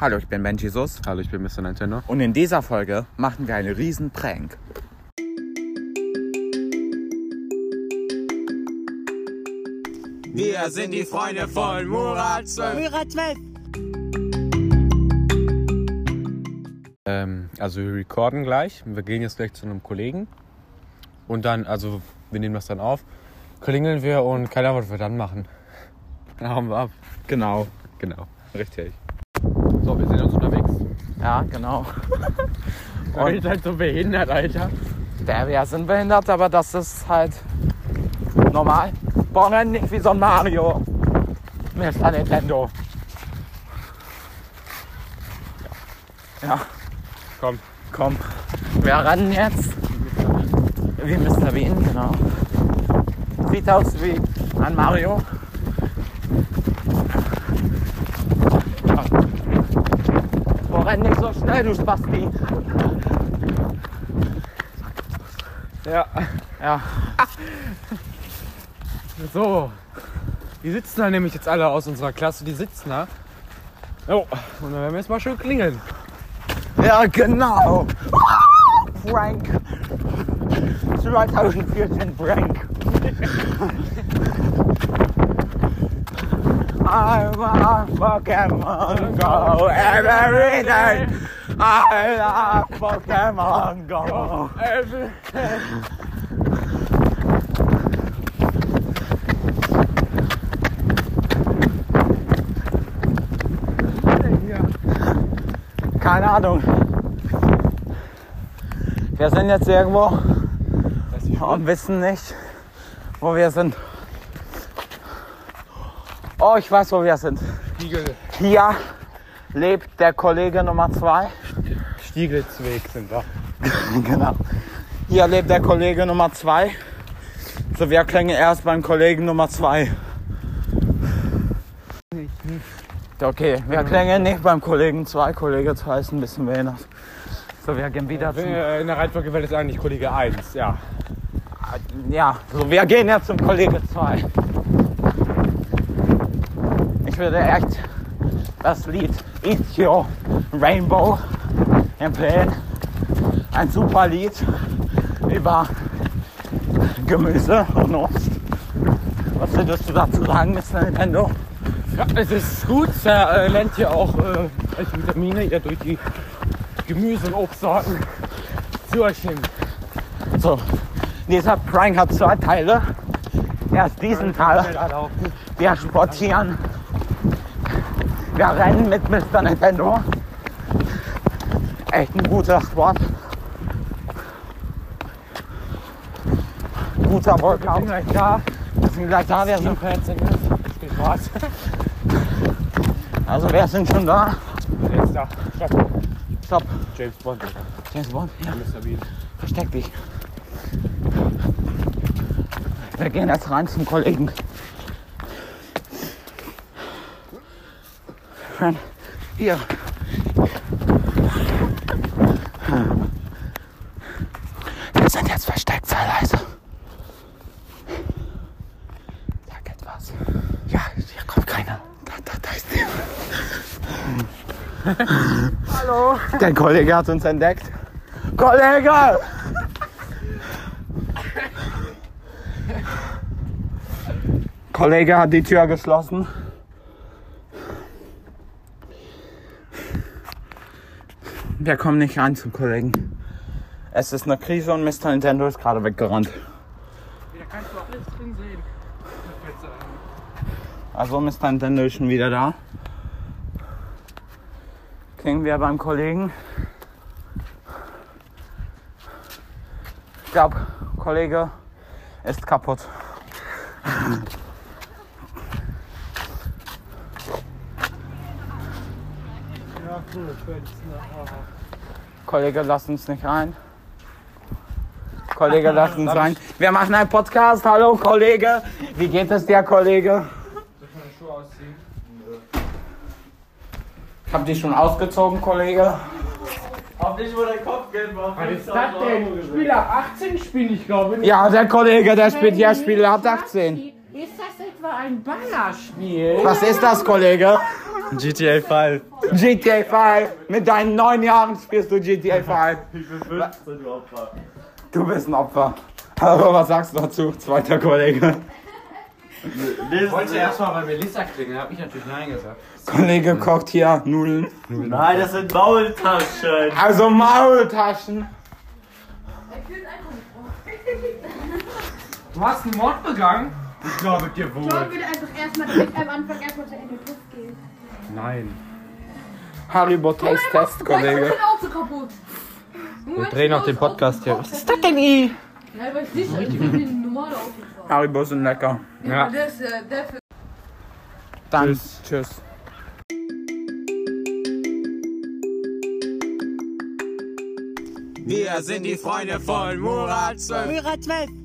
Hallo, ich bin Ben Jesus Hallo, ich bin Mr. Nintendo. und in dieser Folge machen wir einen riesen Prank. Wir sind die Freunde von Murat 12. Ähm, also wir recorden gleich. Wir gehen jetzt gleich zu einem Kollegen. Und dann, also wir nehmen das dann auf. Klingeln wir und keine Ahnung, was wir dann machen. Dann hauen wir ab. Genau. Genau, richtig. Wir sind jetzt unterwegs. Ja, genau. Und ihr seid so behindert, Alter. Der, wir sind behindert, aber das ist halt normal. Boah, renn nicht wie so ein Mario. Mr. Nintendo. Ja, Komm. komm. Wir rennen jetzt. Wie Mr. Bean, genau. Sieht aus wie ein Mario. Renn nicht so schnell, du Spasti. Ja. Ja, So. Die sitzen da nämlich jetzt alle aus unserer Klasse, die sitzen da. Oh, und dann werden wir jetzt mal schön klingeln. ja genau. Frank. 2014 Frank. A Pokemon Go every day. I love Pokemon Go. Keine Ahnung. Wir sind jetzt irgendwo und wissen nicht, wo wir sind. Oh, ich weiß, wo wir sind. Stiegel, Hier lebt der Kollege Nummer zwei. Stieglitzweg sind wir. genau. Hier lebt der Kollege Nummer zwei. So, wir klingen erst beim Kollegen Nummer zwei. Okay, wir klingen nicht beim Kollegen zwei. Kollege zwei ist ein bisschen behindert. So, wir gehen wieder zum... Äh, In der Reihenfolge wäre das eigentlich Kollege 1, ja. Ja, so, wir gehen jetzt zum Kollege 2. Würde echt das Lied It's Your Rainbow empfehlen. Ein super Lied über Gemüse und Obst. Was würdest du dazu sagen, Mr. Nintendo? Ja, es ist gut. Er äh, lernt hier auch äh, welche Vitamine ihr durch die Gemüse- und Obstsorten zu euch nehmen. So, dieser Prank hat zwei Teile. Erst diesen Teil. Wir sportieren. Wir rennen mit Mr. Nintendo. Echt ein guter Sport. Guter Wir Workout. sind gleich da. Wir sind gleich da. Wir sind. Viel Spaß. also wir sind schon da. Jetzt da. Stopp. Stopp. James Bond. James Bond. Ja, Mr. Bean. versteck dich. Wir gehen jetzt rein zum Kollegen. Ren, Hier. Wir sind jetzt versteckt, sei leise. Sag etwas. Ja, hier kommt keiner. Da, da, da ist der. Hallo. Der Kollege hat uns entdeckt. Kollege! Kollege hat die Tür geschlossen. Wir kommen nicht rein zum Kollegen. Es ist eine Krise und Mr. Nintendo ist gerade weggerannt. Da kannst du alles drin sehen. Also Mr. Nintendo ist schon wieder da. Klingen wir beim Kollegen. Ich glaube, Kollege ist kaputt. Ja. Kollege, lass uns nicht rein. Kollege, lass uns rein. Wir machen einen Podcast. Hallo, Kollege. Wie geht es dir, Kollege? Habt ihr schon ausgezogen, Kollege? Hab nicht, wo dein Kopf Geld war. Was ist das denn? Spiel ab 18 spiele ich, glaube ich. Ja, der Kollege, der spielt hier Spiele ab 18. Ist das etwa ein Ballerspiel? Was ist das, Kollege? GTA 5. GTA 5. Mit deinen neun Jahren spielst du GTA 5. Ich bin 15, du Opfer. Du bist ein Opfer. Aber was sagst du dazu, zweiter Kollege? Ich wollte erstmal bei Melissa klingeln, hab ich natürlich Nein gesagt. Kollege kocht hier Nudeln. Nein, das sind Maultaschen. Also Maultaschen. Du hast einen Mord begangen? Ich glaube dir John würde einfach erstmal direkt am Anfang erstmal zu Ende gehen. Nein. Haribo Taste Test, Kollege. Auto kaputt. Wir drehen auch den Podcast hier. Was ist das denn i? Ja, aber ich sicher, ich will ein normales Auto fahren. Haribo sind lecker. Ja. Ist, äh, der Dann Tschüss. tschüss. Wir sind die Freunde von Murat 12. Murat 12.